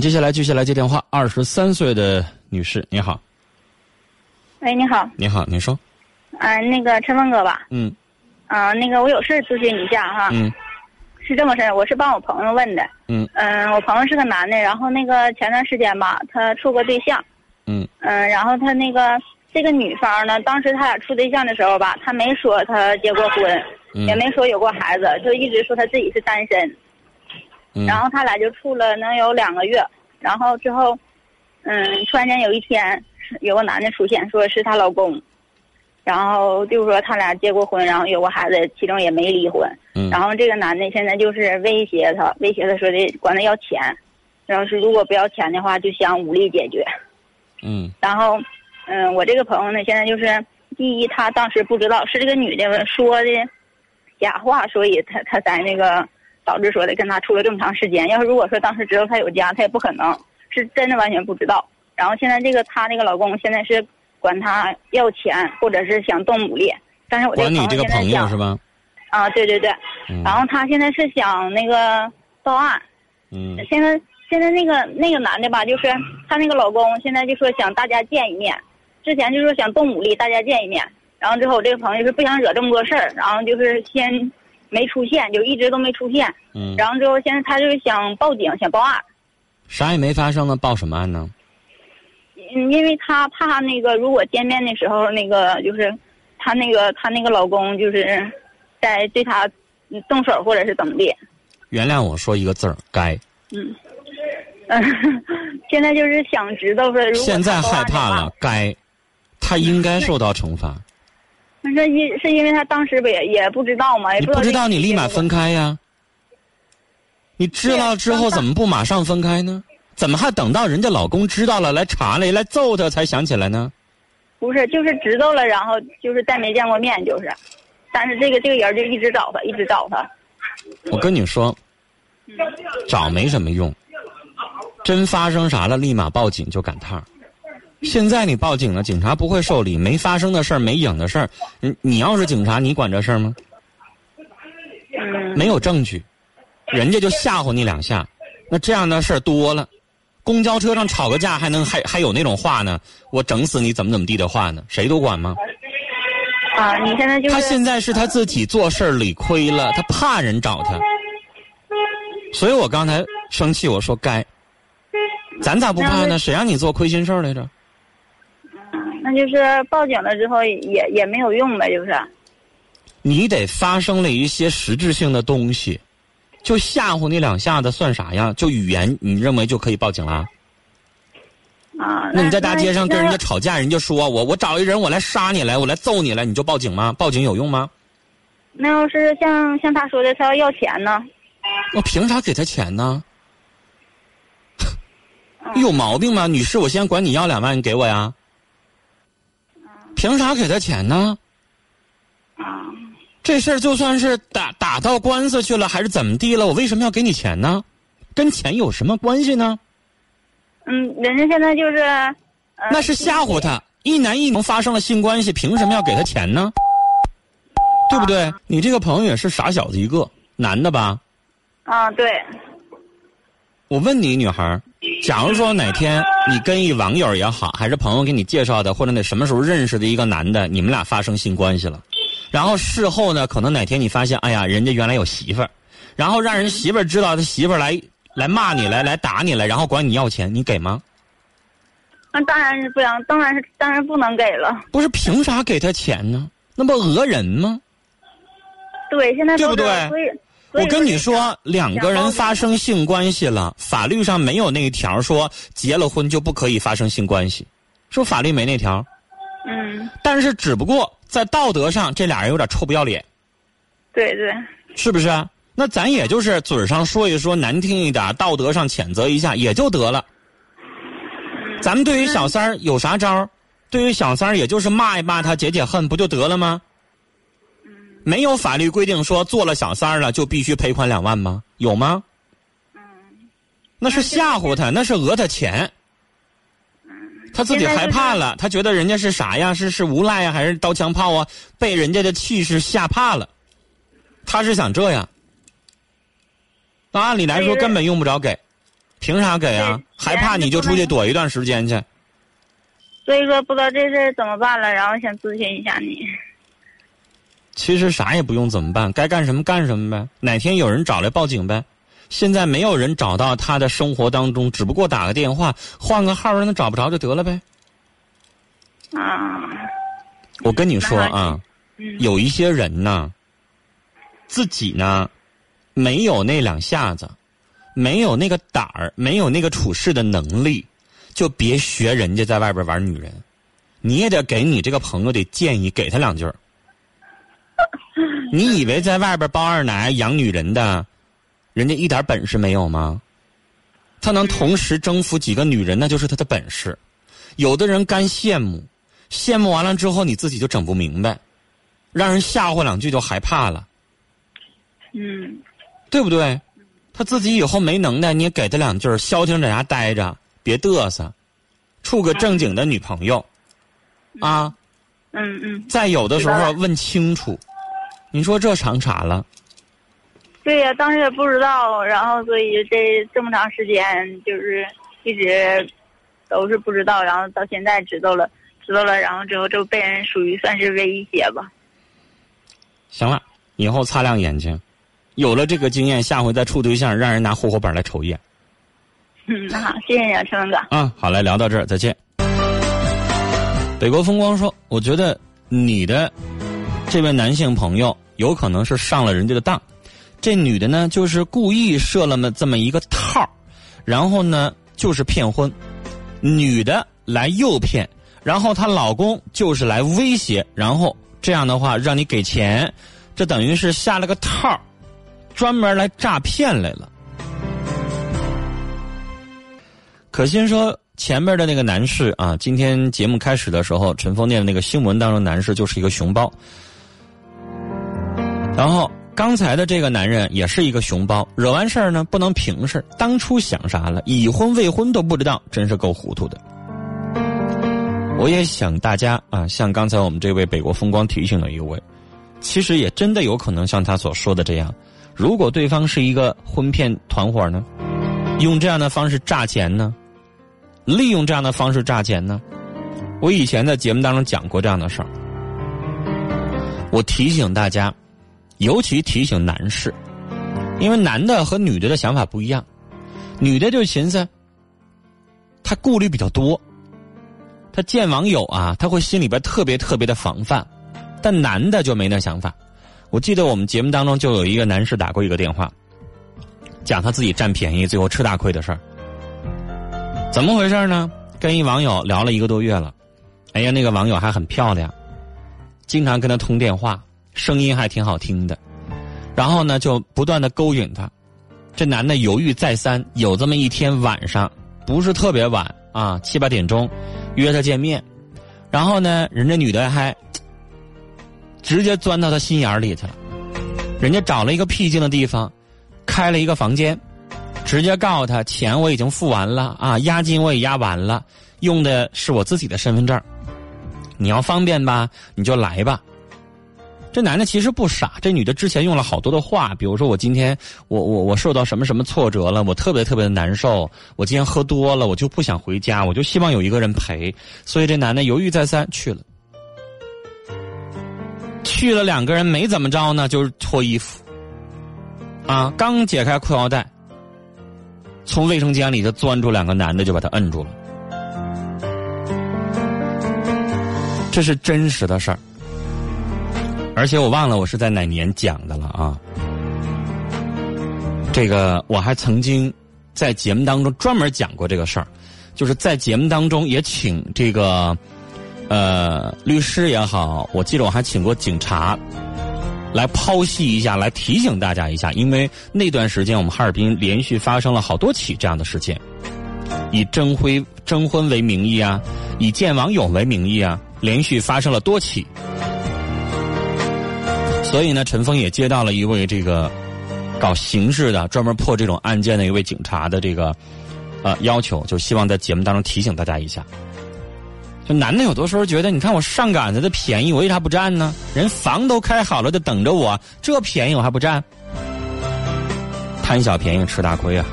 们接下来继续来接电话。二十三岁的女士，你好。喂，你好。你好，你说。嗯，那个陈峰哥吧。嗯。啊，那个我有事咨询一下哈。嗯。是这么事儿，我是帮我朋友问的。嗯。嗯，我朋友是个男的，然后那个前段时间吧，他处过对象。嗯。嗯，然后他那个这个女方呢，当时他俩处对象的时候吧，他没说他结过婚，也没说有过孩子，就一直说他自己是单身。嗯。然后他俩就处了能有两个月，然后之后，嗯，突然间有一天，有个男的出现，说是她老公。然后就是说他俩结过婚，然后有个孩子，其中也没离婚。嗯。然后这个男的现在就是威胁她，威胁她说的管他要钱，然后是如果不要钱的话，就想武力解决。嗯。然后，嗯，我这个朋友呢，现在就是第一，他当时不知道是这个女的说的假话，所以他他才那个导致说的跟他处了这么长时间。要是如果说当时知道他有家，他也不可能是真的完全不知道。然后现在这个他那个老公现在是。管他要钱，或者是想动武力，但是我这个朋友现在想是吧？啊，对对对，然后他现在是想那个报案。嗯。现在现在那个那个男的吧，就是他那个老公，现在就说想大家见一面，之前就说想动武力，大家见一面。然后之后我这个朋友是不想惹这么多事儿，然后就是先没出现，就一直都没出现。嗯。然后之后现在他就是想报警，想报案。啥也没发生呢，报什么案呢？嗯，因为他怕那个，如果见面的时候，那个就是他那个他那个老公就是在对他动手或者是怎么的。原谅我说一个字儿，该。嗯，嗯，现在就是想知道说，现在害怕了，该，他应该受到惩罚。那是因是因为他当时不也也不知道吗？你不知道，你立马分开呀。你知道之后怎么不马上分开呢？怎么还等到人家老公知道了来查了来揍他才想起来呢？不是，就是知道了，然后就是再没见过面，就是。但是这个这个人就一直找他，一直找他。我跟你说，找没什么用。真发生啥了，立马报警就赶趟现在你报警了，警察不会受理。没发生的事儿，没影的事儿，你你要是警察，你管这事儿吗？没有证据，人家就吓唬你两下，那这样的事儿多了。公交车上吵个架还能还还有那种话呢？我整死你怎么怎么地的话呢？谁都管吗？啊，你现在就他现在是他自己做事理亏了，他怕人找他，所以我刚才生气，我说该，咱咋不怕呢？谁让你做亏心事儿来着？那就是报警了之后也也没有用呗，就是。你得发生了一些实质性的东西。就吓唬你两下子算啥呀？就语言，你认为就可以报警了？啊，那你在大街上跟人家吵架，人家说我我找一人我来杀你来，我来揍你来，你就报警吗？报警有用吗？那要是像像他说的，他要要钱呢？我凭啥给他钱呢？有毛病吗，女士？我先管你要两万，你给我呀？凭啥给他钱呢？啊。这事儿就算是打打到官司去了，还是怎么地了？我为什么要给你钱呢？跟钱有什么关系呢？嗯，人家现在就是，那是吓唬他。一男一女发生了性关系，凭什么要给他钱呢？对不对？你这个朋友也是傻小子一个，男的吧？啊，对。我问你，女孩假如说哪天你跟一网友也好，还是朋友给你介绍的，或者那什么时候认识的一个男的，你们俩发生性关系了？然后事后呢，可能哪天你发现，哎呀，人家原来有媳妇儿，然后让人媳妇儿知道他媳妇儿来来骂你来来打你来，然后管你要钱，你给吗？那当然是不想，当然是当然不能给了。不是凭啥给他钱呢？那不讹人吗？对，现在对不对？我跟你说，两个人发生性关系了，法律上没有那一条说结了婚就不可以发生性关系，说法律没那条。嗯。但是只不过。在道德上，这俩人有点臭不要脸。对对，是不是？那咱也就是嘴上说一说，难听一点，道德上谴责一下也就得了。咱们对于小三儿有啥招对于小三儿，也就是骂一骂他，解解恨，不就得了吗？没有法律规定说做了小三儿了就必须赔款两万吗？有吗？那是吓唬他，那是讹他钱。他自己害怕了，他觉得人家是啥呀？是是无赖呀，还是刀枪炮啊？被人家的气势吓怕了，他是想这样。那按理来说根本用不着给，凭啥给啊？害怕你就出去躲一段时间去。所以说不知道这事儿怎么办了，然后想咨询一下你。其实啥也不用怎么办，该干什么干什么呗。哪天有人找来报警呗。现在没有人找到他的生活当中，只不过打个电话，换个号让他找不着就得了呗。啊。我跟你说啊，有一些人呢，自己呢没有那两下子，没有那个胆儿，没有那个处事的能力，就别学人家在外边玩女人。你也得给你这个朋友的建议，给他两句儿。你以为在外边包二奶养女人的，人家一点本事没有吗？他能同时征服几个女人，那就是他的本事。有的人干羡慕，羡慕完了之后，你自己就整不明白，让人吓唬两句就害怕了。嗯，对不对？他自己以后没能耐，你也给他两句消停在家待着，别嘚瑟，处个正经的女朋友，啊。嗯嗯。再有的时候问清楚。你说这长啥了？对呀，当时也不知道，然后所以这这么长时间就是一直都是不知道，然后到现在知道了，知道了，然后之后就被人属于算是威胁吧。行了，以后擦亮眼睛，有了这个经验，下回再处对象，让人拿户口本来瞅一眼。嗯，那好，谢谢你啊，陈文哥。嗯，好嘞，聊到这儿，再见。北国风光说：“我觉得你的。”这位男性朋友有可能是上了人家的当，这女的呢就是故意设了么这么一个套然后呢就是骗婚，女的来诱骗，然后她老公就是来威胁，然后这样的话让你给钱，这等于是下了个套专门来诈骗来了。可心说前面的那个男士啊，今天节目开始的时候，陈峰念的那个新闻当中，男士就是一个熊包。然后刚才的这个男人也是一个熊包，惹完事儿呢不能平事当初想啥了？已婚未婚都不知道，真是够糊涂的。我也想大家啊，像刚才我们这位北国风光提醒的一位，其实也真的有可能像他所说的这样，如果对方是一个婚骗团伙呢，用这样的方式诈钱呢，利用这样的方式诈钱呢，我以前在节目当中讲过这样的事儿，我提醒大家。尤其提醒男士，因为男的和女的的想法不一样，女的就寻思，他顾虑比较多，他见网友啊，他会心里边特别特别的防范，但男的就没那想法。我记得我们节目当中就有一个男士打过一个电话，讲他自己占便宜最后吃大亏的事儿，怎么回事呢？跟一网友聊了一个多月了，哎呀，那个网友还很漂亮，经常跟他通电话。声音还挺好听的，然后呢，就不断的勾引他。这男的犹豫再三，有这么一天晚上，不是特别晚啊，七八点钟，约他见面。然后呢，人家女的还直接钻到他心眼里去了。人家找了一个僻静的地方，开了一个房间，直接告诉他钱我已经付完了啊，押金我也押完了，用的是我自己的身份证。你要方便吧，你就来吧。这男的其实不傻，这女的之前用了好多的话，比如说我今天我我我受到什么什么挫折了，我特别特别的难受，我今天喝多了，我就不想回家，我就希望有一个人陪，所以这男的犹豫再三去了，去了两个人没怎么着呢，就是脱衣服，啊，刚解开裤腰带，从卫生间里头钻出两个男的就把他摁住了，这是真实的事儿。而且我忘了我是在哪年讲的了啊！这个我还曾经在节目当中专门讲过这个事儿，就是在节目当中也请这个呃律师也好，我记得我还请过警察来剖析一下，来提醒大家一下，因为那段时间我们哈尔滨连续发生了好多起这样的事件，以征婚征婚为名义啊，以见网友为名义啊，连续发生了多起。所以呢，陈峰也接到了一位这个搞刑事的、专门破这种案件的一位警察的这个呃要求，就希望在节目当中提醒大家一下。就男的有的时候觉得，你看我上赶子的便宜，我为啥不占呢？人房都开好了，就等着我，这便宜我还不占？贪小便宜吃大亏啊！